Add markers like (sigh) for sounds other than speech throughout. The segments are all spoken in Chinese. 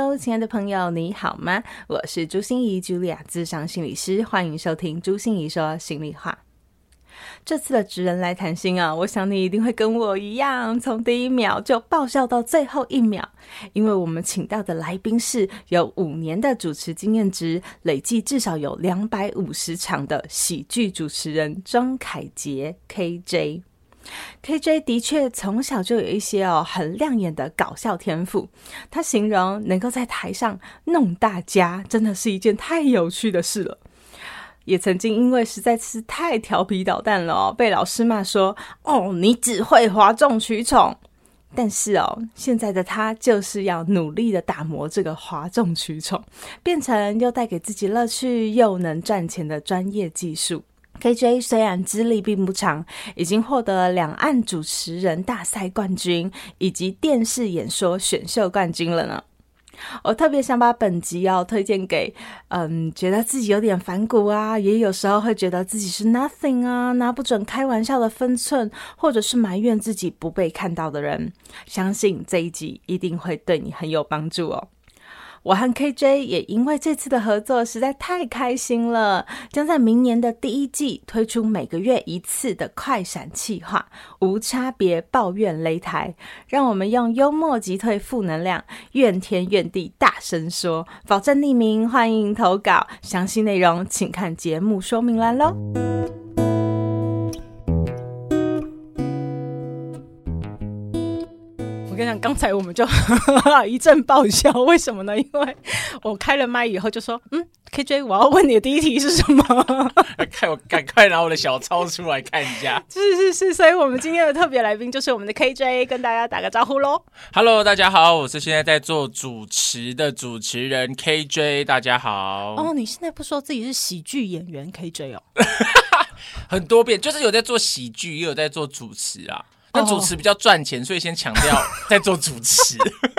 Hello，亲爱的朋友，你好吗？我是朱心仪，Julia，咨商心理师，欢迎收听朱心仪说心里话。这次的职人来谈心啊，我想你一定会跟我一样，从第一秒就爆笑到最后一秒，因为我们请到的来宾是有五年的主持经验值，累计至少有两百五十场的喜剧主持人庄凯杰 KJ。KJ 的确从小就有一些哦很亮眼的搞笑天赋，他形容能够在台上弄大家，真的是一件太有趣的事了。也曾经因为实在是太调皮捣蛋了，被老师骂说：“哦，你只会哗众取宠。”但是哦，现在的他就是要努力的打磨这个哗众取宠，变成又带给自己乐趣又能赚钱的专业技术。KJ 虽然资历并不长，已经获得两岸主持人大赛冠军以及电视演说选秀冠军了呢。我特别想把本集要推荐给，嗯，觉得自己有点反骨啊，也有时候会觉得自己是 nothing 啊，拿不准开玩笑的分寸，或者是埋怨自己不被看到的人。相信这一集一定会对你很有帮助哦。我和 KJ 也因为这次的合作实在太开心了，将在明年的第一季推出每个月一次的快闪企划，无差别抱怨擂台，让我们用幽默击退负能量，怨天怨地大声说，保证匿名，欢迎投稿，详细内容请看节目说明栏喽。跟你讲，刚才我们就 (laughs) 一阵爆笑，为什么呢？因为我开了麦以后就说：“嗯，KJ，我要问你的第一题是什么？” (laughs) 看我赶快拿我的小抄出来看一下。(laughs) 是是是，所以我们今天的特别来宾就是我们的 KJ，跟大家打个招呼喽。Hello，大家好，我是现在在做主持的主持人 KJ，大家好。哦，你现在不说自己是喜剧演员 KJ 哦？很多遍，就是有在做喜剧，也有在做主持啊。那主持比较赚钱，所以先强调 (laughs) 在做主持，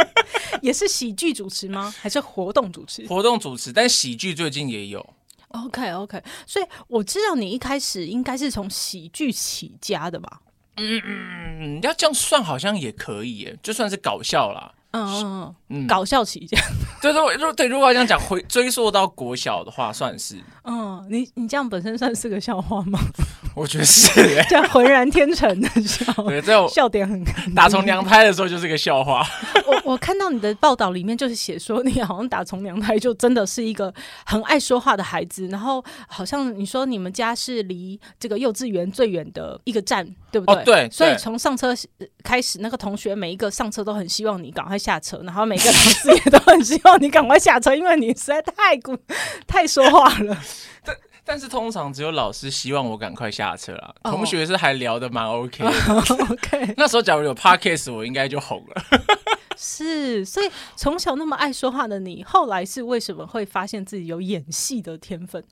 (laughs) 也是喜剧主持吗？还是活动主持？活动主持，但喜剧最近也有。OK OK，所以我知道你一开始应该是从喜剧起家的吧？嗯嗯，要这样算好像也可以耶，就算是搞笑啦。嗯嗯嗯，搞笑起家。对对对，对，如果要这样讲，回追溯到国小的话，算是。嗯，你你这样本身算是个笑话吗？(laughs) 我觉得是，这样浑然天成的笑，对，这笑点很打从娘胎的时候就是个笑话。(laughs) 我我看到你的报道里面就是写说，你好像打从娘胎就真的是一个很爱说话的孩子，然后好像你说你们家是离这个幼稚园最远的一个站，对不对？哦、对。所以从上车开始，那个同学每一个上车都很希望你赶快下车，然后每个老师也都很希望你赶快下车，因为你实在太古 (laughs) 太说话了。但是通常只有老师希望我赶快下车啦，oh. 同学是还聊得蛮 OK 的。Oh, (laughs) OK，那时候假如有 Podcast，我应该就红了。是，所以从小那么爱说话的你，后来是为什么会发现自己有演戏的天分？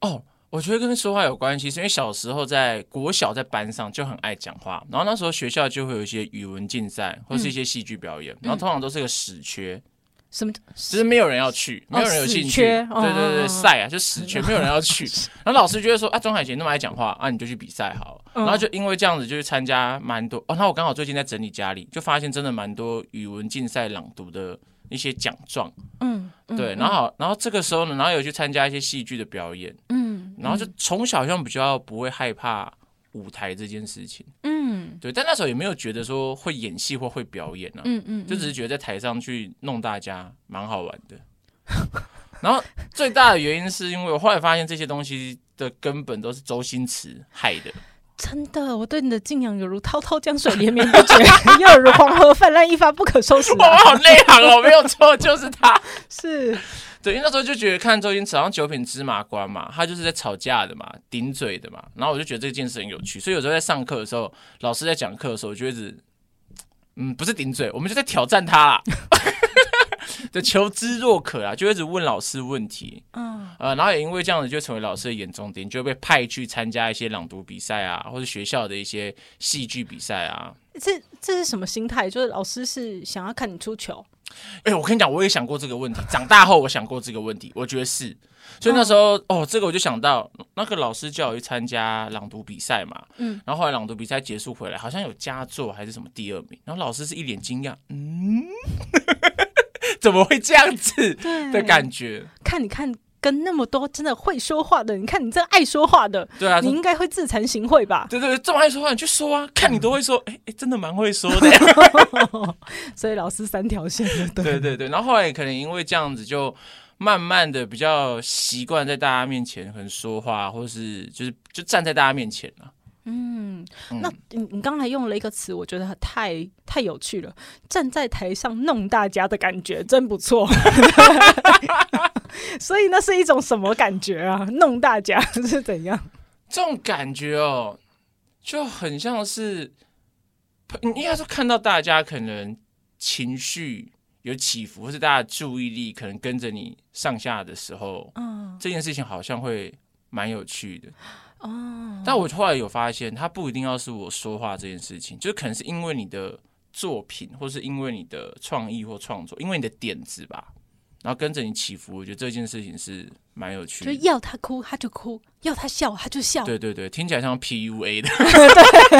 哦，oh, 我觉得跟说话有关系，是因为小时候在国小在班上就很爱讲话，然后那时候学校就会有一些语文竞赛或是一些戏剧表演，嗯、然后通常都是个死缺。什么？其实没有人要去，没有人有兴趣。哦、对对对，赛啊，就死缺，没有人要去。(laughs) 然后老师觉得说啊，庄海杰那么爱讲话啊，你就去比赛好了。嗯、然后就因为这样子，就去参加蛮多。哦，那我刚好最近在整理家里，就发现真的蛮多语文竞赛朗读的一些奖状。嗯，对。然后，然后这个时候呢，然后有去参加一些戏剧的表演。嗯，然后就从小好像比较不会害怕舞台这件事情。嗯。对，但那时候也没有觉得说会演戏或会表演啊，嗯嗯，嗯就只是觉得在台上去弄大家蛮好玩的。(laughs) 然后最大的原因是因为我后来发现这些东西的根本都是周星驰害的。真的，我对你的敬仰犹如滔滔江水连绵不绝，(laughs) 又如黄河泛滥一发不可收拾。我好内行哦，没有错，就是他，(laughs) 是。对，因为那时候就觉得看周星驰好像九品芝麻官嘛，他就是在吵架的嘛，顶嘴的嘛，然后我就觉得这件事很有趣，所以有时候在上课的时候，老师在讲课的时候，我就一直，嗯，不是顶嘴，我们就在挑战他啦。(laughs) 的求知若渴啊，就一直问老师问题，嗯，呃，然后也因为这样子，就成为老师的眼中钉，就被派去参加一些朗读比赛啊，或者学校的一些戏剧比赛啊。这这是什么心态？就是老师是想要看你出糗？哎、欸，我跟你讲，我也想过这个问题。长大后，我想过这个问题，我觉得是。所以那时候，哦，哦，这个我就想到，那个老师叫我去参加朗读比赛嘛，嗯，然后后来朗读比赛结束回来，好像有佳作还是什么第二名，然后老师是一脸惊讶，嗯，(laughs) 怎么会这样子的感觉？看，你看。跟那么多真的会说话的，你看你这爱说话的，对啊，你应该会自惭形秽吧？对对对，这么爱说话，你去说啊！看你都会说，哎、欸、哎，真的蛮会说的。(laughs) 所以老师三条线对，对对对，然后后来可能因为这样子，就慢慢的比较习惯在大家面前很说话，或是就是就站在大家面前了。嗯，那你你刚才用了一个词，我觉得太太有趣了，站在台上弄大家的感觉真不错。(laughs) 所以那是一种什么感觉啊？弄大家 (laughs) 是怎样？这种感觉哦，就很像是，你应该说看到大家可能情绪有起伏，或是大家注意力可能跟着你上下的时候，嗯，这件事情好像会蛮有趣的。哦，但我后来有发现，它不一定要是我说话这件事情，就可能是因为你的作品，或是因为你的创意或创作，因为你的点子吧，然后跟着你起伏。我觉得这件事情是蛮有趣的，就要他哭他就哭，要他笑他就笑。对对对，听起来像 PUA 的，(laughs)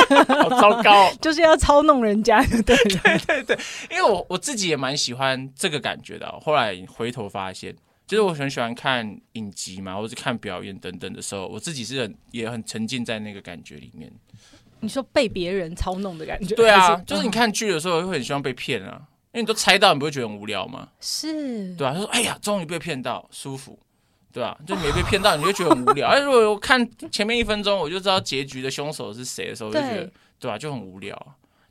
对，好糟糕，就是要操弄人家。对 (laughs) 对对对，因为我我自己也蛮喜欢这个感觉的。后来回头发现。其实我很喜欢看影集嘛，或者看表演等等的时候，我自己是很也很沉浸在那个感觉里面。你说被别人操弄的感觉？对啊，是就是你看剧的时候会很希望被骗啊，因为你都猜到，你不会觉得很无聊吗？是，对啊，他说：“哎呀，终于被骗到，舒服。”对啊，就没被骗到，你就觉得很无聊。哎，如果我看前面一分钟，我就知道结局的凶手是谁的时候，我就觉得对啊，就很无聊。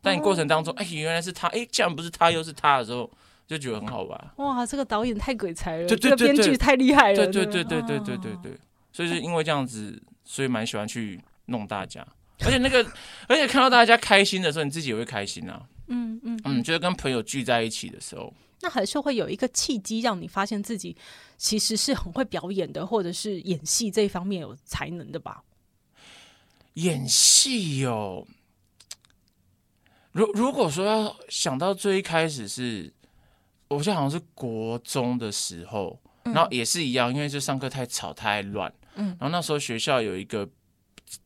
但你过程当中，哎，原来是他，哎，既然不是他，又是他的时候。就觉得很好玩哇！这个导演太鬼才了，对对对对，这个编剧太厉害了，对对对对对对对对，所以是因为这样子，所以蛮喜欢去弄大家，而且那个，而且看到大家开心的时候，你自己也会开心啊。嗯嗯嗯，就是跟朋友聚在一起的时候，那还是会有一个契机，让你发现自己其实是很会表演的，或者是演戏这一方面有才能的吧？演戏哦，如如果说要想到最一开始是。我记得好像是国中的时候，然后也是一样，因为就上课太吵太乱，嗯，然后那时候学校有一个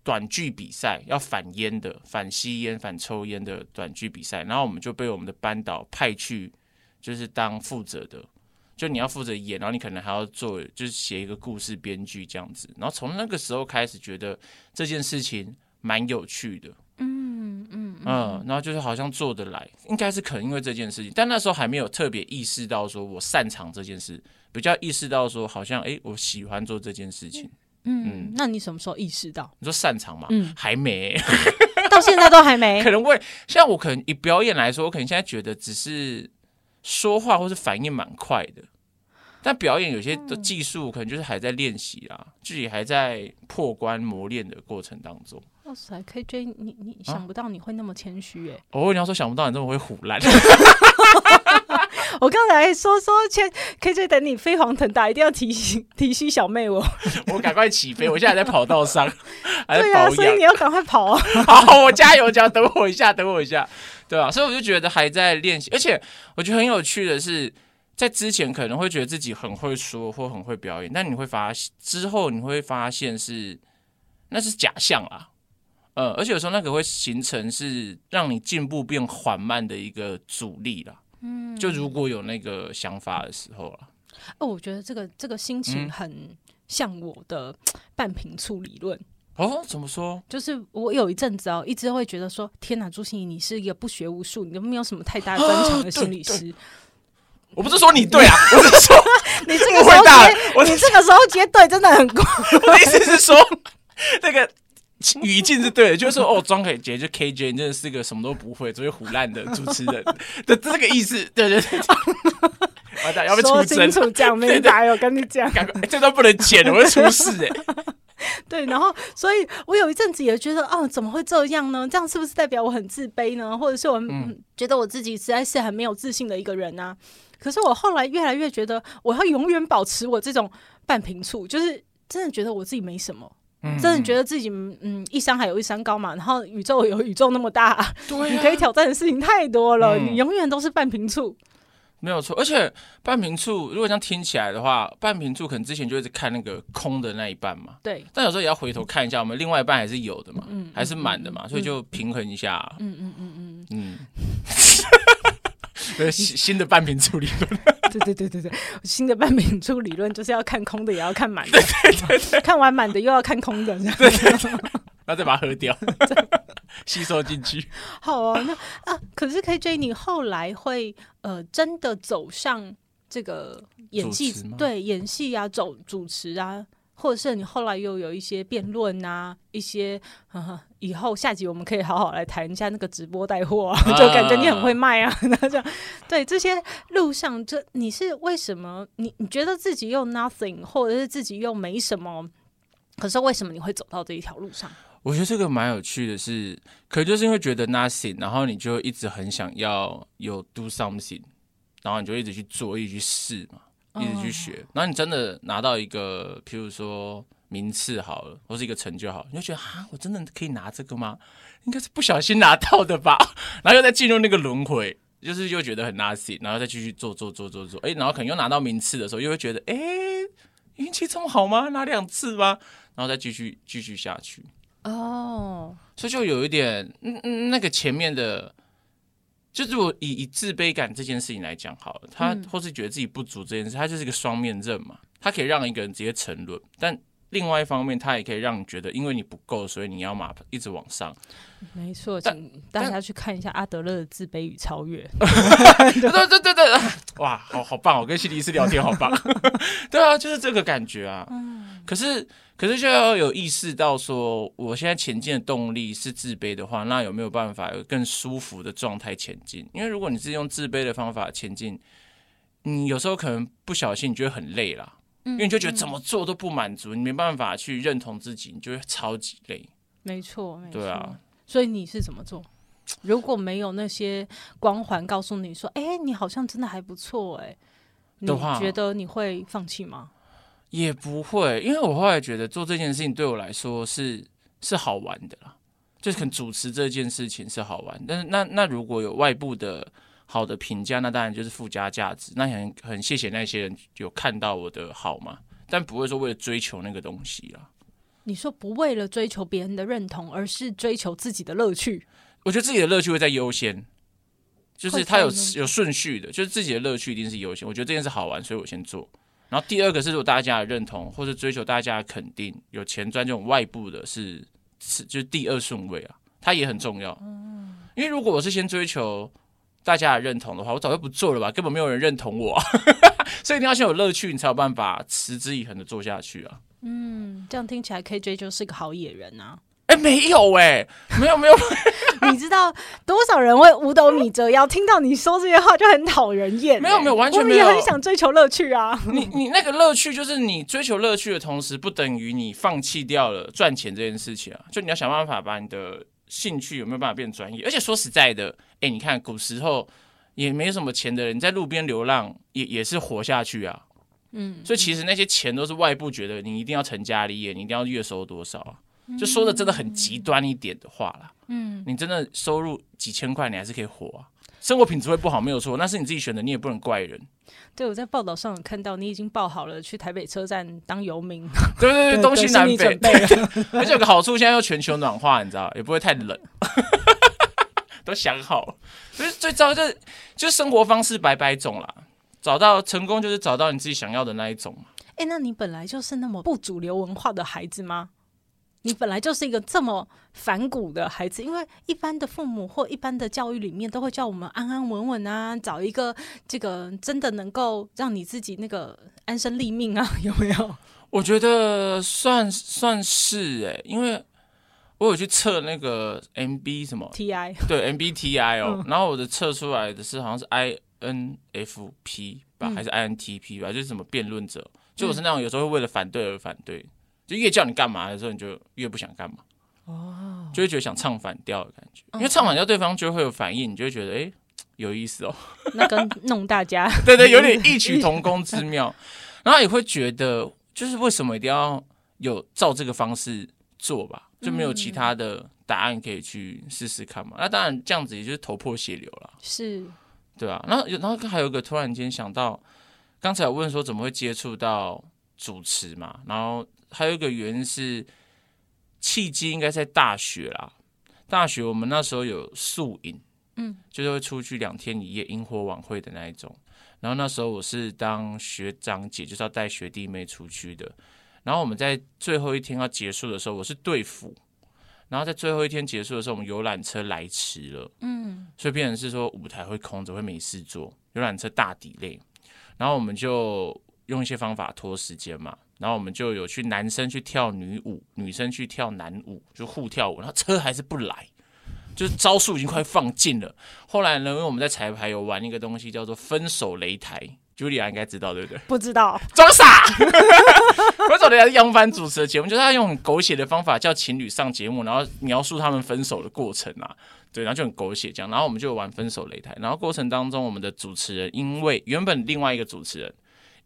短剧比赛，要反烟的、反吸烟、反抽烟的短剧比赛，然后我们就被我们的班导派去，就是当负责的，就你要负责演，然后你可能还要做，就是写一个故事编剧这样子，然后从那个时候开始觉得这件事情蛮有趣的。嗯嗯嗯，然后就是好像做得来，应该是可能因为这件事情，但那时候还没有特别意识到说我擅长这件事，比较意识到说好像哎，我喜欢做这件事情。嗯，嗯，那你什么时候意识到？你说擅长吗？嗯，还没，(laughs) 到现在都还没。(laughs) 可能会像我可能以表演来说，我可能现在觉得只是说话或是反应蛮快的，但表演有些的技术可能就是还在练习啦，自己还在破关磨练的过程当中。哇塞，KJ，你你想不到你会那么谦虚哎！哦，你要说想不到你这么会唬烂。(laughs) 我刚才说说谦 KJ，等你飞黄腾达，一定要提醒提醒小妹我。(laughs) 我赶快起飞，我现在还在跑道上，(laughs) 对啊，所以你要赶快跑啊！好，我加油，加等我一下，等我一下，对吧、啊？所以我就觉得还在练习，而且我觉得很有趣的是，在之前可能会觉得自己很会说或很会表演，但你会发现之后你会发现是那是假象啊。呃、嗯，而且有时候那个会形成是让你进步变缓慢的一个阻力啦。嗯，就如果有那个想法的时候了。哦，我觉得这个这个心情很像我的半瓶醋理论。哦，怎么说？就是我有一阵子哦，一直会觉得说，天哪，朱心怡，你是一个不学无术，你都没有什么太大专长的心理师。我不是说你对啊，(laughs) 我是说你这个时候接，我你这个时候接对真的很怪。(laughs) 我的意思是说，那个。(laughs) 语境是对的，就是说哦，庄凯杰就 KJ 真的是个什么都不会、只会胡烂的主持人 (laughs) 的这个意思。对 (laughs) 对对，完蛋，要被出清楚讲明白，我跟你讲，欸、这段不能剪，我会出事哎、欸。对，然后，所以我有一阵子也觉得，哦，怎么会这样呢？这样是不是代表我很自卑呢？或者是我觉得我自己实在是很没有自信的一个人呢、啊？可是我后来越来越觉得，我要永远保持我这种半平处，就是真的觉得我自己没什么，嗯、真的觉得自己嗯一山还有一山高嘛，然后宇宙有宇宙那么大，对啊、你可以挑战的事情太多了，嗯、你永远都是半瓶醋。没有错，而且半瓶醋，如果这样听起来的话，半瓶醋可能之前就一直看那个空的那一半嘛。对。但有时候也要回头看一下，我们另外一半还是有的嘛，嗯、还是满的嘛，嗯、所以就平衡一下。嗯嗯嗯嗯嗯。(laughs) 对，新新的半瓶醋理论。对对对对对，新的半明柱理论就是要看空的，也要看满的。(laughs) 对对对，看完满的又要看空的，这样。对对对。然后再把它喝掉。(laughs) 吸收进去，好啊。那啊，可是 KJ，你后来会呃真的走上这个演戏，对演戏啊，走主持啊，或者是你后来又有一些辩论啊，一些呵呵以后下集我们可以好好来谈一下那个直播带货啊，(laughs) 就感觉你很会卖啊。(laughs) 那这样对这些路上，这你是为什么？你你觉得自己又 nothing，或者是自己又没什么？可是为什么你会走到这一条路上？我觉得这个蛮有趣的是，是可能就是因为觉得 nothing，然后你就一直很想要有 do something，然后你就一直去做，一直去试嘛，一直去学，哦、然后你真的拿到一个，譬如说名次好了，或是一个成就好了，你就觉得啊，我真的可以拿这个吗？应该是不小心拿到的吧，(laughs) 然后又再进入那个轮回，就是又觉得很 nothing，然后再继续做做做做做，哎，然后可能又拿到名次的时候，又会觉得哎，运气这么好吗？拿两次吗？然后再继续继续下去。哦，oh. 所以就有一点，嗯嗯，那个前面的，就是我以以自卑感这件事情来讲好了，他、嗯、或是觉得自己不足这件事，他就是一个双面刃嘛，他可以让一个人直接沉沦，但另外一方面，他也可以让你觉得，因为你不够，所以你要马一直往上。没错，请大家去看一下阿德勒的《自卑与超越》。(laughs) 对对对对，哇，好好棒！我跟心理师聊天好棒。(laughs) 对啊，就是这个感觉啊。嗯。可是，可是就要有意识到说，我现在前进的动力是自卑的话，那有没有办法有更舒服的状态前进？因为如果你是用自卑的方法前进，你有时候可能不小心，你觉得很累啦。嗯。因为你就觉得怎么做都不满足，你没办法去认同自己，你就会超级累。没错，没错。对啊。所以你是怎么做？如果没有那些光环告诉你说：“哎、欸，你好像真的还不错。”哎，你觉得你会放弃吗？也不会，因为我后来觉得做这件事情对我来说是是好玩的啦，就是可能主持这件事情是好玩。但是那那如果有外部的好的评价，那当然就是附加价值。那很很谢谢那些人有看到我的好嘛，但不会说为了追求那个东西啦。你说不为了追求别人的认同，而是追求自己的乐趣。我觉得自己的乐趣会在优先，就是它有有顺序的，就是自己的乐趣一定是优先。我觉得这件事好玩，所以我先做。然后第二个是如果大家的认同，或者追求大家的肯定，有钱赚这种外部的是是就是第二顺位啊，它也很重要。因为如果我是先追求大家的认同的话，我早就不做了吧，根本没有人认同我。(laughs) 所以一定要先有乐趣，你才有办法持之以恒的做下去啊。嗯，这样听起来 KJ 就是个好野人啊！哎、欸，没有哎、欸，没有没有，(laughs) 你知道多少人会五斗米折腰，听到你说这些话就很讨人厌、欸。没有没有，完全没有。我也很想追求乐趣啊！你你那个乐趣就是你追求乐趣的同时，不等于你放弃掉了赚钱这件事情啊！就你要想办法把你的兴趣有没有办法变专业？而且说实在的，哎、欸，你看古时候也没什么钱的人，在路边流浪也也是活下去啊。嗯，所以其实那些钱都是外部觉得你一定要成家立业，你一定要月收多少啊？就说的真的很极端一点的话啦。嗯，你真的收入几千块，你还是可以活啊。生活品质会不好没有错，那是你自己选的，你也不能怪人。对，我在报道上有看到你已经报好了去台北车站当游民。(laughs) 对对对，东西南北。(laughs) 而且有个好处，现在又全球暖化，你知道，也不会太冷。(laughs) 都想好了，所以最糟就是就是生活方式百百种啦。找到成功就是找到你自己想要的那一种嘛。哎、欸，那你本来就是那么不主流文化的孩子吗？你本来就是一个这么反骨的孩子，因为一般的父母或一般的教育里面都会叫我们安安稳稳啊，找一个这个真的能够让你自己那个安身立命啊，有没有？我觉得算算是哎、欸，因为我有去测那个 MB 什么 TI，对 MBTI 哦，嗯、然后我的测出来的是好像是 I。NFP 吧，还是 INTP 吧，嗯、就是什么辩论者，就我是那种有时候会为了反对而反对，就越叫你干嘛的时候，你就越不想干嘛，哦，就会觉得想唱反调的感觉，因为唱反调对方就会有反应，你就会觉得哎、欸，有意思哦。(laughs) 那跟弄大家，(laughs) 对对，有点异曲同工之妙。(laughs) 然后也会觉得，就是为什么一定要有照这个方式做吧？就没有其他的答案可以去试试看嘛？那当然这样子也就是头破血流了，是，对啊。然后然后还有一个突然间想到，刚才我问说怎么会接触到主持嘛？然后还有一个原因是契机，应该在大学啦。大学我们那时候有宿营，嗯，就是会出去两天一夜萤火晚会的那一种。然后那时候我是当学长姐，就是要带学弟妹出去的。然后我们在最后一天要结束的时候，我是队服。然后在最后一天结束的时候，我们游览车来迟了，嗯，所以变成是说舞台会空着，会没事做，游览车大 delay。然后我们就用一些方法拖时间嘛。然后我们就有去男生去跳女舞，女生去跳男舞，就互跳舞。然后车还是不来，就是招数已经快放尽了。后来呢，因为我们在彩排有玩一个东西，叫做分手擂台。Julia 应该知道对不对？不知道，(laughs) (laughs) 装傻。分手擂台是杨帆主持的节目，就是他用很狗血的方法叫情侣上节目，然后描述他们分手的过程啊。对，然后就很狗血这样。然后我们就玩分手擂台，然后过程当中，我们的主持人因为原本另外一个主持人。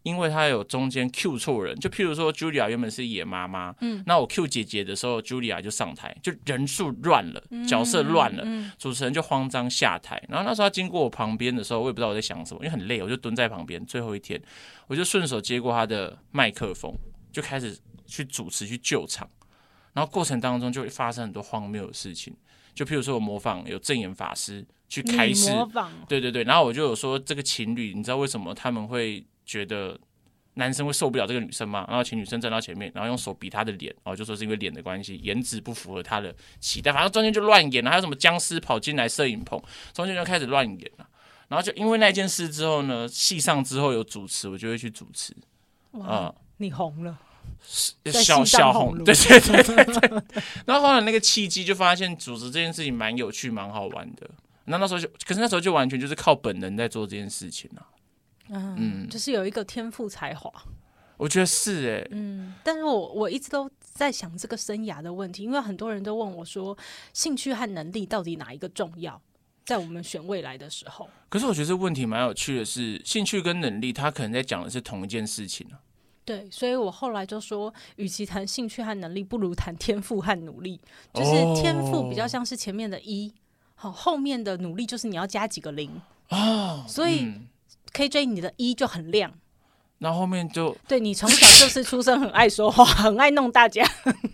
因为他有中间 Q 错人，就譬如说 Julia 原本是野妈妈，嗯，那我 Q 姐姐的时候，Julia 就上台，就人数乱了，角色乱了，嗯嗯嗯、主持人就慌张下台。然后那时候他经过我旁边的时候，我也不知道我在想什么，因为很累，我就蹲在旁边。最后一天，我就顺手接过他的麦克风，就开始去主持去救场。然后过程当中就会发生很多荒谬的事情，就譬如说我模仿有正眼法师去开示，模仿，对对对，然后我就有说这个情侣，你知道为什么他们会？觉得男生会受不了这个女生吗？然后请女生站到前面，然后用手比她的脸，然后就说是因为脸的关系，颜值不符合他的期待。反正中间就乱演了，还有什么僵尸跑进来摄影棚，中间就开始乱演了。然后就因为那件事之后呢，戏上之后有主持，我就会去主持。哇，呃、你红了，小小红，对对对对对。然后后来那个契机就发现主持这件事情蛮有趣、蛮好玩的。那那时候就，可是那时候就完全就是靠本能在做这件事情啊。嗯，就是有一个天赋才华，我觉得是哎、欸，嗯，但是我我一直都在想这个生涯的问题，因为很多人都问我说，兴趣和能力到底哪一个重要，在我们选未来的时候。可是我觉得这问题蛮有趣的是，兴趣跟能力，他可能在讲的是同一件事情啊。对，所以我后来就说，与其谈兴趣和能力，不如谈天赋和努力。就是天赋比较像是前面的一，好，后面的努力就是你要加几个零哦，所以。嗯 KJ，你的一就很亮，然后后面就对你从小就是出生很爱说话，(laughs) 很爱弄大家，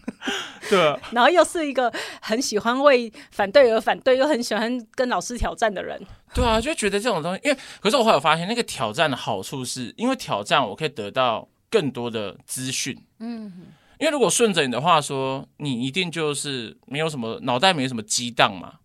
(laughs) 对啊，然后又是一个很喜欢为反对而反对，又很喜欢跟老师挑战的人，对啊，就觉得这种东西，因为可是我后来发现，那个挑战的好处是因为挑战我可以得到更多的资讯，嗯，因为如果顺着你的话说，你一定就是没有什么脑袋，没什么激荡嘛。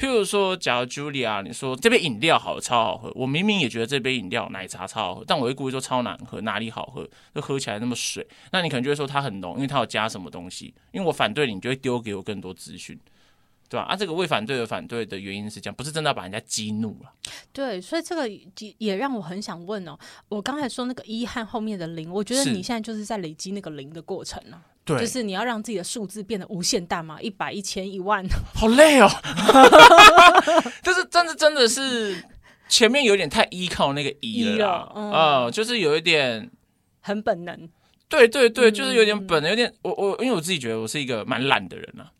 譬如说，假如 Julia，你说这杯饮料好，超好喝。我明明也觉得这杯饮料奶茶超好喝，但我会故意说超难喝，哪里好喝？就喝起来那么水。那你可能就会说它很浓，因为它有加什么东西。因为我反对你，你就会丢给我更多资讯，对吧？啊，这个为反对而反对的原因是这样，不是真的要把人家激怒了。对，所以这个也让我很想问哦。我刚才说那个一和后面的零，我觉得你现在就是在累积那个零的过程呢。对，就是你要让自己的数字变得无限大嘛，一百、一千、一万，好累哦。(laughs) 但是真的真的是前面有点太依靠那个一了，啊、嗯呃，就是有一点很本能。对对对，就是有点本能，有点我我因为我自己觉得我是一个蛮懒的人啊。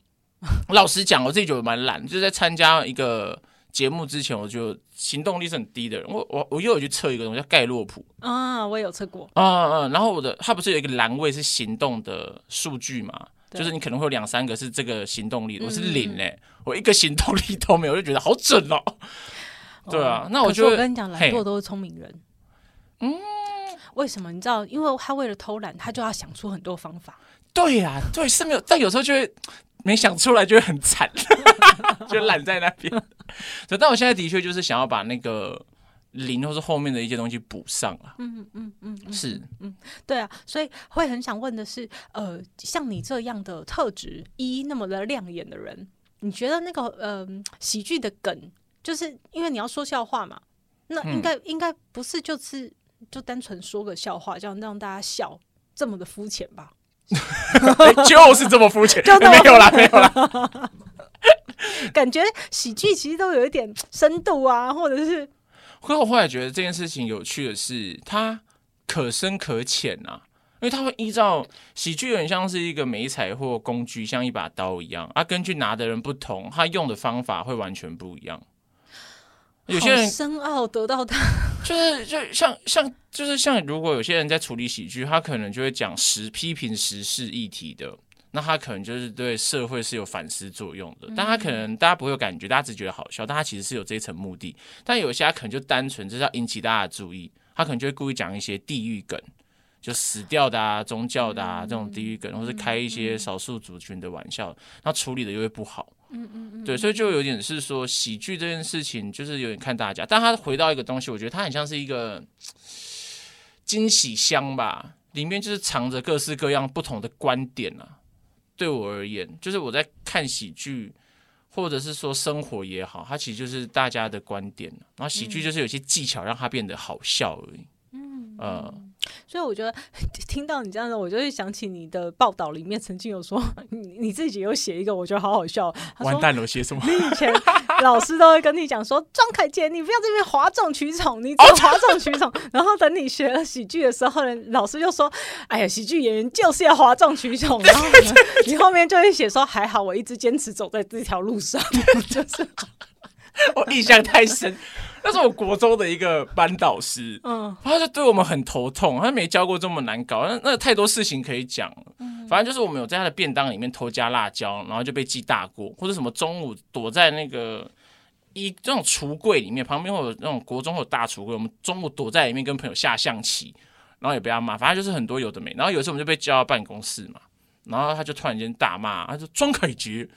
老实讲，我自己觉得蛮懒，就是在参加一个。节目之前我就行动力是很低的人，我我我又有去测一个东西叫盖洛普啊，我也有测过啊啊，然后我的它不是有一个栏位是行动的数据嘛，就是你可能会有两三个是这个行动力，我是零嘞，嗯、我一个行动力都没有，我就觉得好准哦。哦 (laughs) 对啊，那我就我跟你讲，懒惰都是聪明人。嗯，为什么？你知道，因为他为了偷懒，他就要想出很多方法。对呀、啊，对是没有，但有时候就会没想出来，就会很惨，(laughs) 就懒在那边。但我现在的确就是想要把那个零或是后面的一些东西补上了。嗯嗯嗯嗯，是嗯，对啊，所以会很想问的是，呃，像你这样的特质一那么的亮眼的人，你觉得那个呃喜剧的梗，就是因为你要说笑话嘛，那应该、嗯、应该不是就是就单纯说个笑话，这样让大家笑这么的肤浅吧？(laughs) 就是这么肤浅，(laughs) 就没有啦，没有啦。(laughs) (laughs) 感觉喜剧其实都有一点深度啊，或者是。可我后来觉得这件事情有趣的是，它可深可浅啊，因为它会依照喜剧，有点像是一个美彩或工具，像一把刀一样啊。根据拿的人不同，他用的方法会完全不一样。有些人深奥得到他，(laughs) 就是就像像就是像，如果有些人在处理喜剧，他可能就会讲时批评时事议题的。那他可能就是对社会是有反思作用的，但他可能大家不会有感觉，大家只觉得好笑，但他其实是有这一层目的。但有些他可能就单纯就是要引起大家的注意，他可能就会故意讲一些地域梗，就死掉的啊、宗教的啊这种地域梗，或是开一些少数族群的玩笑，然后处理的又会不好。嗯嗯嗯，对，所以就有点是说喜剧这件事情，就是有点看大家。但他回到一个东西，我觉得它很像是一个惊喜箱吧，里面就是藏着各式各样不同的观点啊。对我而言，就是我在看喜剧，或者是说生活也好，它其实就是大家的观点。然后喜剧就是有些技巧让它变得好笑而已。嗯，呃。所以我觉得 (laughs) 听到你这样的，我就会想起你的报道里面曾经有说，(laughs) 你你自己有写一个，我觉得好好笑。完蛋了，写什么？你以前 (laughs) 老师都会跟你讲说，庄凯杰，你不要这边哗众取宠，你只有哗众取宠。然后等你学了喜剧的时候，老师就说，哎呀，喜剧演员就是要哗众取宠。然后你后面就会写说，还好我一直坚持走在这条路上，就是我印象太深。(laughs) 那是我国中的一个班导师，嗯，他就对我们很头痛，他没教过这么难搞，那那太多事情可以讲，嗯，反正就是我们有在他的便当里面偷加辣椒，然后就被记大过，或者什么中午躲在那个一这种橱柜里面，旁边会有那种国中会有大橱柜，我们中午躲在里面跟朋友下象棋，然后也被他骂，反正就是很多有的没，然后有一次我们就被叫到办公室嘛，然后他就突然间大骂，他说庄凯婕。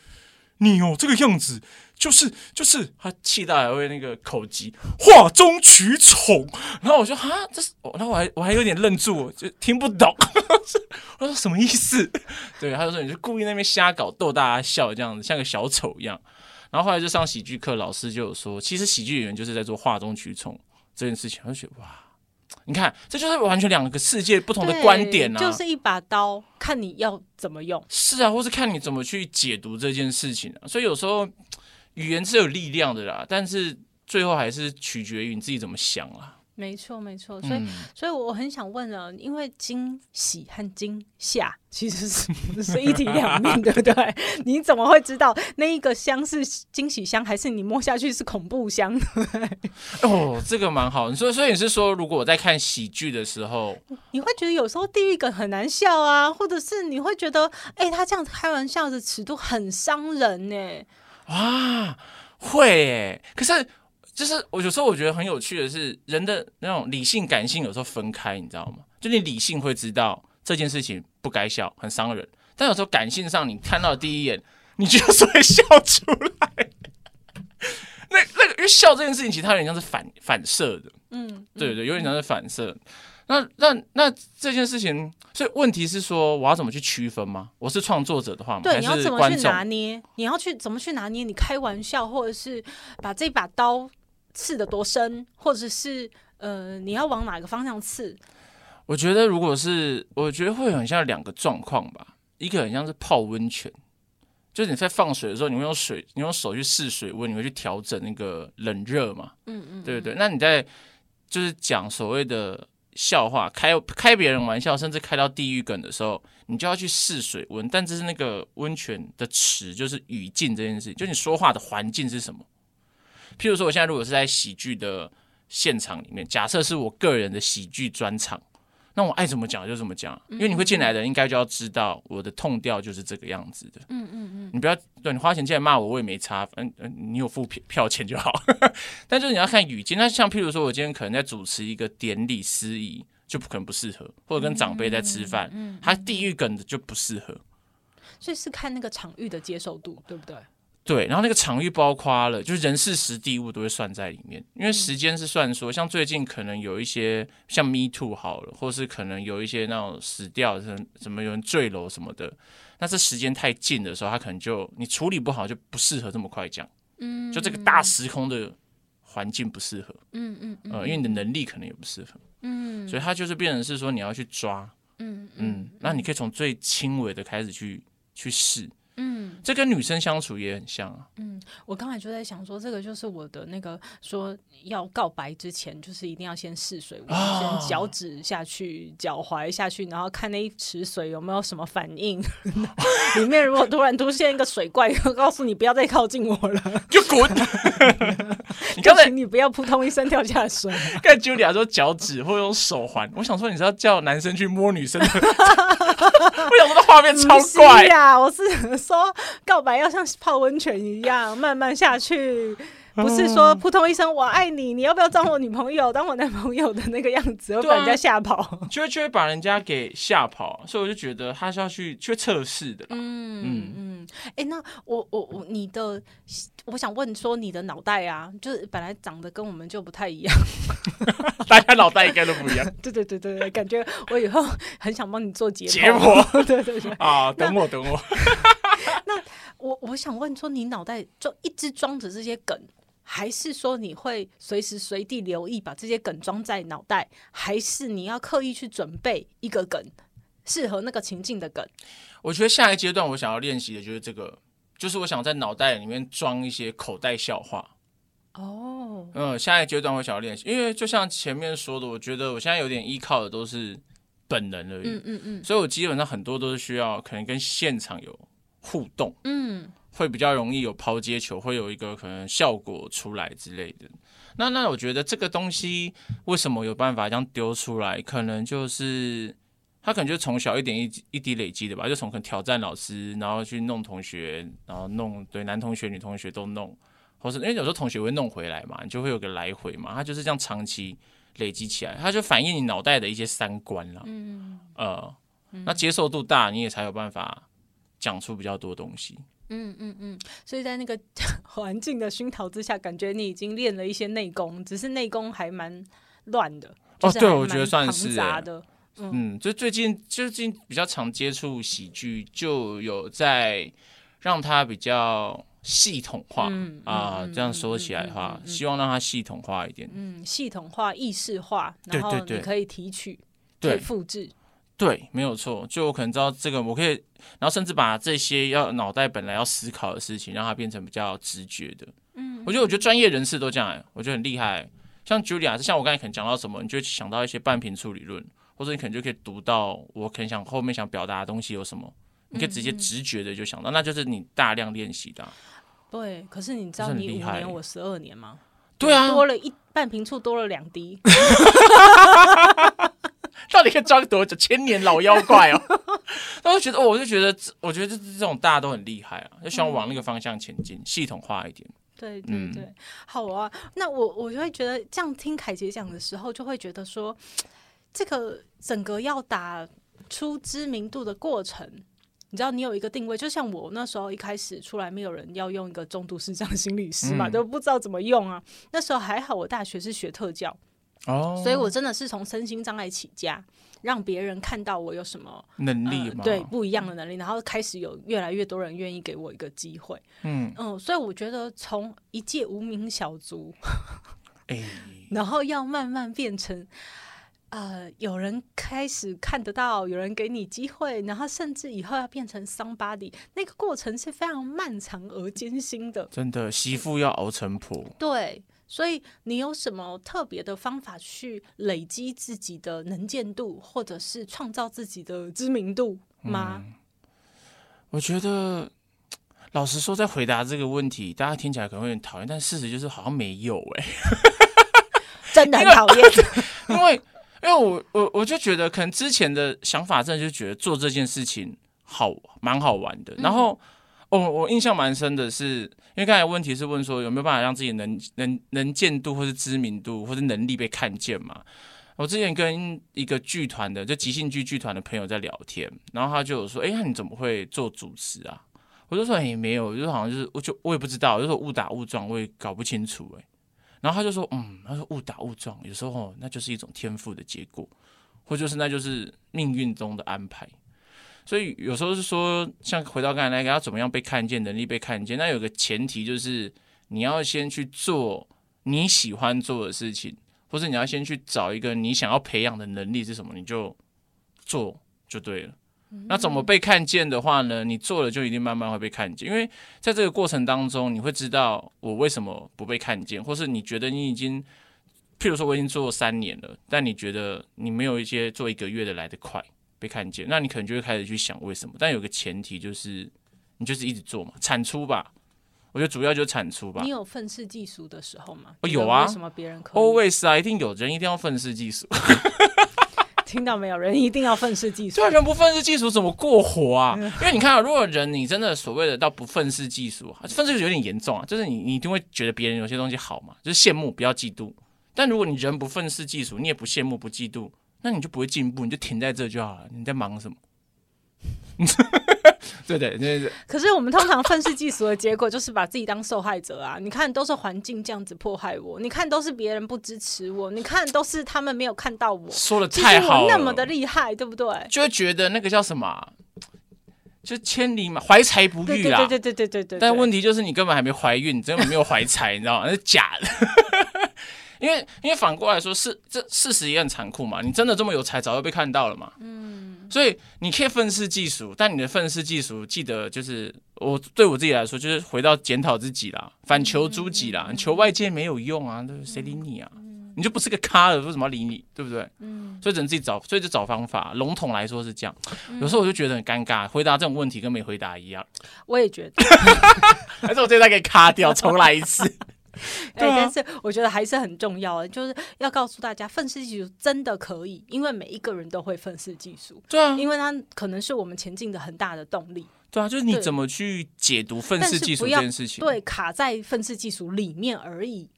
你哦，这个样子就是就是他气到还会那个口急哗众取宠，然后我说哈，这是，然后我还我还有点愣住，就听不懂，(laughs) 我说什么意思？对，他就说你就故意那边瞎搞逗大家笑这样子，像个小丑一样。然后后来就上喜剧课，老师就有说，其实喜剧演员就是在做哗众取宠这件事情，我就觉得哇。你看，这就是完全两个世界不同的观点啊！就是一把刀，看你要怎么用。是啊，或是看你怎么去解读这件事情啊。所以有时候语言是有力量的啦，但是最后还是取决于你自己怎么想啊。没错，没错，所以，嗯、所以我很想问了，因为惊喜和惊吓其实是是一体两面，对不对？(laughs) 你怎么会知道那一个箱是惊喜箱，还是你摸下去是恐怖箱？(laughs) 哦，这个蛮好。你说，所以你是说，如果我在看喜剧的时候，你会觉得有时候地狱梗很难笑啊，或者是你会觉得，哎、欸，他这样子开玩笑的尺度很伤人呢？啊，会哎，可是。就是我有时候我觉得很有趣的是，人的那种理性感性有时候分开，你知道吗？就你理性会知道这件事情不该笑，很伤人，但有时候感性上你看到第一眼，你就是会笑出来。那那个因为笑这件事情，其实它有点像是反反射的，嗯，对对，有点像是反射。那那那这件事情，所以问题是说，我要怎么去区分吗？我是创作者的话吗？对，你要怎么去拿捏？你要去怎么去拿捏？你开玩笑，或者是把这把刀。刺的多深，或者是呃，你要往哪个方向刺？我觉得，如果是，我觉得会很像两个状况吧。一个很像是泡温泉，就是你在放水的时候，你会用水，你用手去试水温，你会去调整那个冷热嘛。嗯嗯，对对对。那你在就是讲所谓的笑话，开开别人玩笑，甚至开到地狱梗的时候，你就要去试水温。但这是那个温泉的池，就是语境这件事情，就你说话的环境是什么？譬如说，我现在如果是在喜剧的现场里面，假设是我个人的喜剧专场，那我爱怎么讲就怎么讲，因为你会进来的人应该就要知道我的 tone 调就是这个样子的。嗯嗯嗯，你不要对你花钱进来骂我，我也没差，嗯嗯，你有付票票钱就好。(laughs) 但就是你要看语境，那像譬如说，我今天可能在主持一个典礼司仪，就不可能不适合，或者跟长辈在吃饭，他地域梗的就不适合。所以是看那个场域的接受度，对不对？对，然后那个场域包括了，就是人事时地物都会算在里面，因为时间是算说，像最近可能有一些像 Me Too 好了，或是可能有一些那种死掉什什么有人坠楼什么的，那这时间太近的时候，他可能就你处理不好就不适合这么快讲，嗯，就这个大时空的环境不适合，嗯嗯呃，因为你的能力可能也不适合，嗯，所以他就是变成是说你要去抓，嗯嗯，那你可以从最轻微的开始去去试。嗯，这跟女生相处也很像啊。嗯，我刚才就在想说，这个就是我的那个说要告白之前，就是一定要先试水，哦、先脚趾下去，脚踝下去，然后看那一池水有没有什么反应。(laughs) 里面如果突然出现一个水怪，告诉你不要再靠近我了，就滚！(laughs) 你刚才请你不要扑通一声跳下水。(laughs) 看 Julia 说脚趾或用手环，我想说你是要叫男生去摸女生的，(laughs) 不想说画面超怪呀！我是说告白要像泡温泉一样慢慢下去。不是说扑通一声我爱你，你要不要当我女朋友、当我男朋友的那个样子，会把人家吓跑，就会就会把人家给吓跑，所以我就觉得他是要去去测试的。嗯嗯嗯，哎、欸，那我我我你的，我想问说你的脑袋啊，就是本来长得跟我们就不太一样，(laughs) 大家脑袋应该都不一样。(laughs) 对对对对，感觉我以后很想帮你做解剖。解剖，(laughs) 对对对啊，等我等我。那我我想问说，你脑袋就一直装着这些梗？还是说你会随时随地留意，把这些梗装在脑袋？还是你要刻意去准备一个梗，适合那个情境的梗？我觉得下一阶段我想要练习的就是这个，就是我想在脑袋里面装一些口袋笑话。哦，嗯，下一阶段我想要练习，因为就像前面说的，我觉得我现在有点依靠的都是本能而已。嗯嗯嗯，所以我基本上很多都是需要可能跟现场有互动。嗯。会比较容易有抛接球，会有一个可能效果出来之类的。那那我觉得这个东西为什么有办法这样丢出来？可能就是他可能就从小一点一一滴累积的吧，就从可能挑战老师，然后去弄同学，然后弄对男同学、女同学都弄，或是因为有时候同学会弄回来嘛，你就会有个来回嘛。他就是这样长期累积起来，他就反映你脑袋的一些三观了。嗯呃，那接受度大，你也才有办法讲出比较多东西。嗯嗯嗯，所以在那个 (laughs) 环境的熏陶之下，感觉你已经练了一些内功，只是内功还蛮乱的。哦，对，我觉得算是的。嗯，就最近最近比较常接触喜剧，就有在让它比较系统化啊。这样说起来的话，希望让它系统化一点。嗯，系统化、意识化，然后你可以提取，对，复制。对，没有错。就我可能知道这个，我可以，然后甚至把这些要脑袋本来要思考的事情，让它变成比较直觉的。嗯，我觉得，我觉得专业人士都这样，我觉得很厉害。像 Julia，像我刚才可能讲到什么，你就会想到一些半瓶醋理论，或者你可能就可以读到我可能想后面想表达的东西有什么，你可以直接直觉的就想到，嗯、那就是你大量练习的。对，可是你知道你五年我十二年吗？对啊，多了一半瓶醋，多了两滴。(laughs) (laughs) 到底可以装多久？千年老妖怪哦！(laughs) 那我就觉得，哦，我就觉得，我觉得这这种大家都很厉害啊，就希望往那个方向前进，系统化一点。对对对，嗯、好啊。那我我就会觉得，这样听凯杰讲的时候，就会觉得说，这个整个要打出知名度的过程，你知道，你有一个定位，就像我那时候一开始出来，没有人要用一个中度视障心理师嘛，嗯、都不知道怎么用啊。那时候还好，我大学是学特教。哦，所以我真的是从身心障碍起家，让别人看到我有什么能力嘛、呃，对，不一样的能力，然后开始有越来越多人愿意给我一个机会，嗯。嗯，所以我觉得从一介无名小卒，哎、(laughs) 然后要慢慢变成，呃，有人开始看得到，有人给你机会，然后甚至以后要变成 somebody，那个过程是非常漫长而艰辛的，真的，媳妇要熬成婆，对。所以你有什么特别的方法去累积自己的能见度，或者是创造自己的知名度吗？嗯，我觉得，老实说，在回答这个问题，大家听起来可能会很讨厌，但事实就是好像没有哎，(laughs) 真的很讨厌。(laughs) 因为，因为我我我就觉得，可能之前的想法，真的就觉得做这件事情好蛮好玩的，然后。我我印象蛮深的是，因为刚才问题是问说有没有办法让自己能能能见度或是知名度或是能力被看见嘛？我之前跟一个剧团的就即兴剧剧团的朋友在聊天，然后他就说：“哎，那你怎么会做主持啊？”我就说：“哎，没有，就好像就是我就我也不知道，就是误打误撞，我也搞不清楚。”哎，然后他就说：“嗯，他说误打误撞，有时候那就是一种天赋的结果，或就是那就是命运中的安排。”所以有时候是说，像回到刚才那个，要怎么样被看见，能力被看见，那有个前提就是你要先去做你喜欢做的事情，或者你要先去找一个你想要培养的能力是什么，你就做就对了。那怎么被看见的话呢？你做了就一定慢慢会被看见，因为在这个过程当中，你会知道我为什么不被看见，或是你觉得你已经，譬如说我已经做三年了，但你觉得你没有一些做一个月的来的快被看见，那你可能就会开始去想为什么。但有个前提就是，你就是一直做嘛，产出吧。我觉得主要就是产出吧。你有愤世嫉俗的时候吗？哦，有啊。为什么别人可以？Always 啊，一定有人一定要愤世嫉俗。(laughs) 听到没有？人一定要愤世嫉俗。对，人不愤世嫉俗怎么过活啊？因为你看啊，如果人你真的所谓的到不愤世嫉俗，愤世有点严重啊，就是你你一定会觉得别人有些东西好嘛，就是羡慕，不要嫉妒。但如果你人不愤世嫉俗，你也不羡慕不嫉妒，那你就不会进步，你就停在这就好了。你在忙什么？(laughs) 对对对对，可是我们通常愤世嫉俗的结果就是把自己当受害者啊！你看，都是环境这样子迫害我，你看都是别人不支持我，你看都是他们没有看到我，说的太好了，那么的厉害，对不对？就会觉得那个叫什么，就千里马怀才不遇啊！对对对对对对。但问题就是你根本还没怀孕，你根本没有怀才，你知道吗？那是假的。因为因为反过来说，是这事实也很残酷嘛。你真的这么有才，早就被看到了嘛。嗯。所以你可以愤世嫉俗，但你的愤世嫉俗，记得就是我对我自己来说，就是回到检讨自己啦，反求诸己啦。你求外界没有用啊，对，谁理你啊？你就不是个咖了，为什么要理你？对不对？嗯。所以只能自己找，所以就找方法。笼统来说是这样。有时候我就觉得很尴尬，回答这种问题跟没回答一样。我也觉得。(laughs) 还是我这再给卡掉，重来一次。(laughs) 哎、啊欸，但是我觉得还是很重要的，就是要告诉大家，愤世嫉俗真的可以，因为每一个人都会愤世嫉俗。对啊，因为它可能是我们前进的很大的动力。对啊，就是你怎么去解读愤世嫉俗这件事情？对，卡在愤世嫉俗里面而已。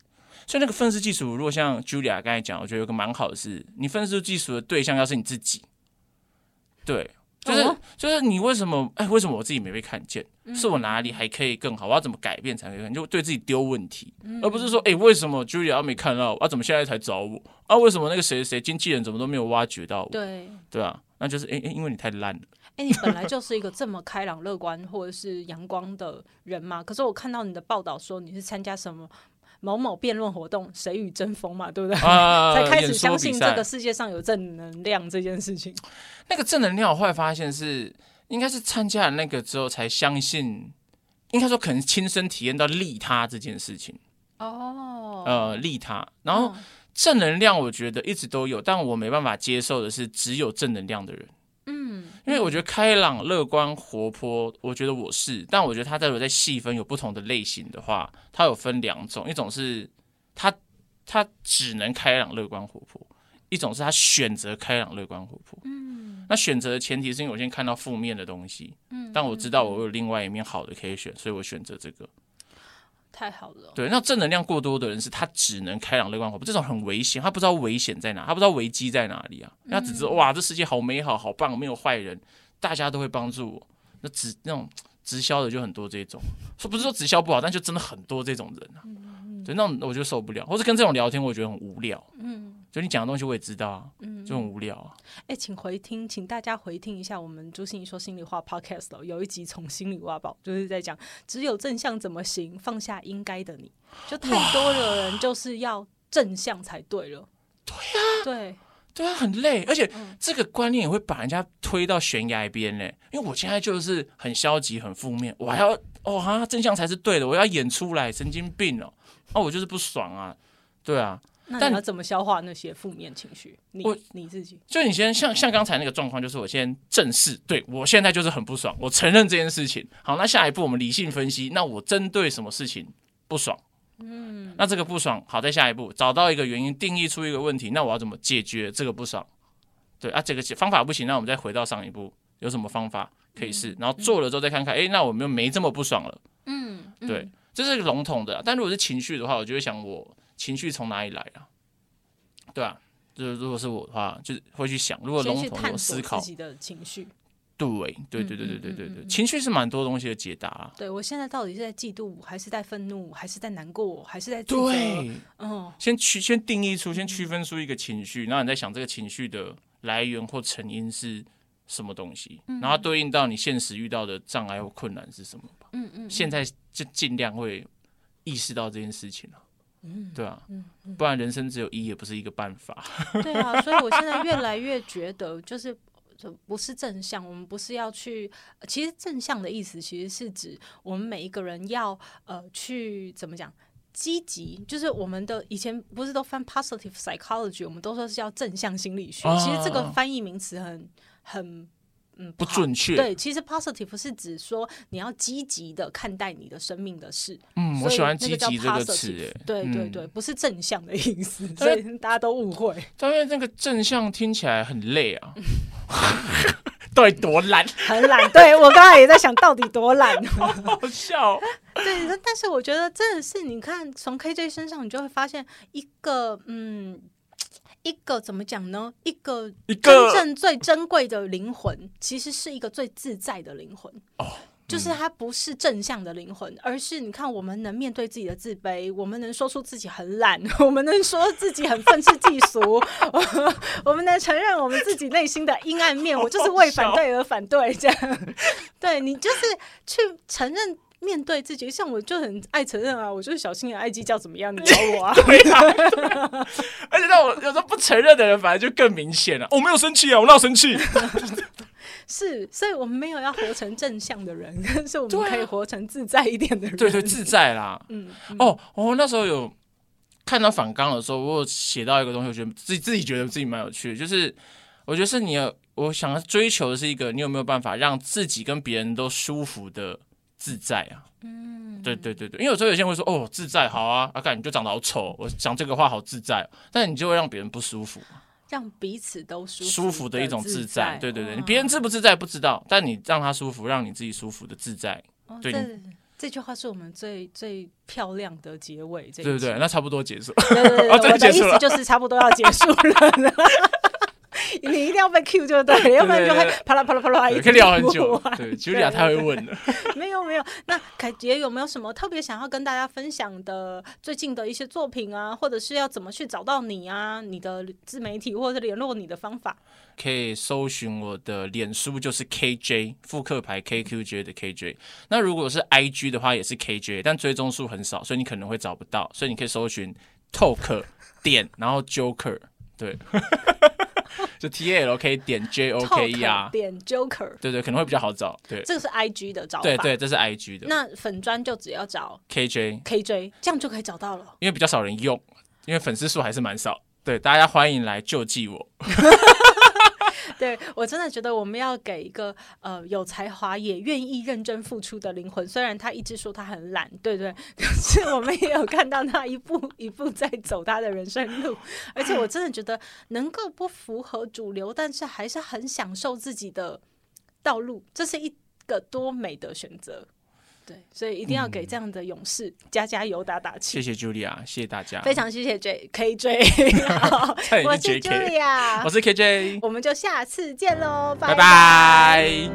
所以那个愤世嫉俗，如果像 Julia 刚才讲，我觉得有个蛮好的是，你愤世嫉俗的对象要是你自己，对。就是就是你为什么哎？为什么我自己没被看见？是我哪里还可以更好？我要怎么改变才可以？就对自己丢问题，而不是说哎，为什么 Julia 没看到我？啊，怎么现在才找我？啊，为什么那个谁谁经纪人怎么都没有挖掘到我？对对啊，那就是哎哎，因为你太烂了。哎，你本来就是一个这么开朗、乐观或者是阳光的人嘛。可是我看到你的报道说你是参加什么？某某辩论活动，谁与争锋嘛，对不对？啊、(laughs) 才开始相信这个世界上有正能量这件事情。那个正能量，我后来发现是应该是参加了那个之后才相信，应该说可能亲身体验到利他这件事情。哦，呃，利他，然后正能量，我觉得一直都有，但我没办法接受的是只有正能量的人。嗯，因为我觉得开朗、乐观、活泼，我觉得我是，但我觉得他在我在细分有不同的类型的话，他有分两种，一种是他他只能开朗、乐观、活泼，一种是他选择开朗、乐观、活泼。嗯，那选择的前提是因为我先看到负面的东西，嗯，但我知道我有另外一面好的可以选，所以我选择这个。太好了，对，那正能量过多的人是他只能开朗乐观活泼，这种很危险，他不知道危险在哪，他不知道危机在哪里啊，他只知道哇，这世界好美好，好棒，没有坏人，大家都会帮助我，那直那种直销的就很多这种，说不是说直销不好，但就真的很多这种人啊，对，那种我就受不了，或者跟这种聊天，我觉得很无聊，嗯。就你讲的东西我也知道啊，嗯，就很无聊啊。哎、欸，请回听，请大家回听一下我们朱心怡说心里话 Podcast 有一集从心里挖宝，就是在讲只有正向怎么行，放下应该的你，就太多的人就是要正向才对了。对啊，对对啊，很累，而且这个观念也会把人家推到悬崖边嘞。因为我现在就是很消极、很负面，我还要哦哈，正向才是对的，我要演出来，神经病哦，那、啊、我就是不爽啊，对啊。那你要怎么消化那些负面情绪？你我你自己，就你先像像刚才那个状况，就是我先正视，对我现在就是很不爽，我承认这件事情。好，那下一步我们理性分析，那我针对什么事情不爽？嗯，那这个不爽，好，在下一步找到一个原因，定义出一个问题，那我要怎么解决这个不爽？对啊，这个方法不行，那我们再回到上一步，有什么方法可以试？嗯、然后做了之后再看看，哎、那我们又没这么不爽了。嗯，对，这是笼统的，但如果是情绪的话，我就会想我情绪从哪里来啊？对啊，就是如果是我的话，就是会去想，如果笼统的思考自己的情绪，对对对对对对对对，情绪是蛮多东西的解答啊。对我现在到底是在嫉妒，还是在愤怒，还是在难过，还是在对，嗯，先区先定义出，先区分出一个情绪，然后你在想这个情绪的来源或成因是什么东西，然后对应到你现实遇到的障碍或困难是什么吧。嗯嗯，现在就尽量会意识到这件事情了。嗯，对啊，嗯，不然人生只有一也不是一个办法。(laughs) 对啊，所以我现在越来越觉得，就是就不是正向，我们不是要去。其实正向的意思，其实是指我们每一个人要呃去怎么讲，积极。就是我们的以前不是都翻 positive psychology，我们都说是叫正向心理学。啊、其实这个翻译名词很很。嗯，不，准确。对，其实 positive 是指说你要积极的看待你的生命的事。嗯，我喜欢积极这个词。对对对，不是正向的意思，所以大家都误会。因为那个正向听起来很累啊，(laughs) 对多懒？很懒。对，我刚才也在想到底多懒，好 (laughs) 好笑。对，但是我觉得真的是，你看从 KJ 身上，你就会发现一个嗯。一个怎么讲呢？一个真正最珍贵的灵魂，其实是一个最自在的灵魂。哦，就是它不是正向的灵魂，而是你看，我们能面对自己的自卑，我们能说出自己很懒，(laughs) 我们能说自己很愤世嫉俗，(laughs) 我们能承认我们自己内心的阴暗面。我就是为反对而反对，这样。对，你就是去承认。面对自己，像我就很爱承认啊，我就是小心眼、爱计较，怎么样？你 (laughs) 找我啊？对啊，对啊，而且让我有时候不承认的人，反而就更明显了。我没有生气啊，我哪有生气？(laughs) 是，所以我们没有要活成正向的人，但 (laughs) 是我们可以活成自在一点的人。对，对对，自在啦。嗯。嗯哦，我那时候有看到反刚的时候，我有写到一个东西，我觉得自己自己觉得自己蛮有趣的，就是我觉得是你有，我想追求的是一个，你有没有办法让自己跟别人都舒服的。自在啊，嗯，对对对对，因为有时候有些人会说，哦，自在好啊，阿、啊、干你就长得好丑，我讲这个话好自在，但你就会让别人不舒服，让彼此都舒服舒服的一种自在，对对对，你别人自不自在不知道，但你让他舒服，让你自己舒服的自在，哦、对这，这句话是我们最最漂亮的结尾，对对对，那差不多结束，对对对，我的意思就是差不多要结束了。你一定要被 Q 就对了，要不然就会啪啦啪啦啪啦一直可以聊很久。对，Julia 太会问了。没有没有，那凯杰有没有什么特别想要跟大家分享的最近的一些作品啊，或者是要怎么去找到你啊？你的自媒体或者联络你的方法？可以搜寻我的脸书，就是 KJ 复刻牌 KQJ 的 KJ。那如果是 IG 的话，也是 KJ，但追踪数很少，所以你可能会找不到。所以你可以搜寻 Talk 点，然后 Joker，对。就 T A L K 点 J O K E R 点 Joker，对对，可能会比较好找。对，这个是 I G 的找法。对对，这是 I G 的。那粉砖就只要找 K J K J，这样就可以找到了。因为比较少人用，因为粉丝数还是蛮少。对，大家欢迎来救济我。(laughs) (laughs) 对，我真的觉得我们要给一个呃有才华也愿意认真付出的灵魂。虽然他一直说他很懒，对对，(laughs) 可是我们也有看到他一步一步在走他的人生路。而且我真的觉得能够不符合主流，但是还是很享受自己的道路，这是一个多美的选择。对，所以一定要给这样的勇士、嗯、加加油、打打气。谢谢 Julia，谢谢大家，非常谢谢 J K J，(laughs) 我是 Julia，我是 K J，我们就下次见喽，拜拜。拜拜。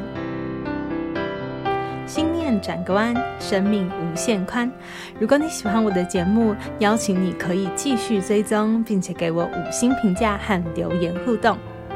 心念转个弯，生命无限宽。如果你喜欢我的节目，邀请你可以继续追踪，并且给我五星评价和留言互动。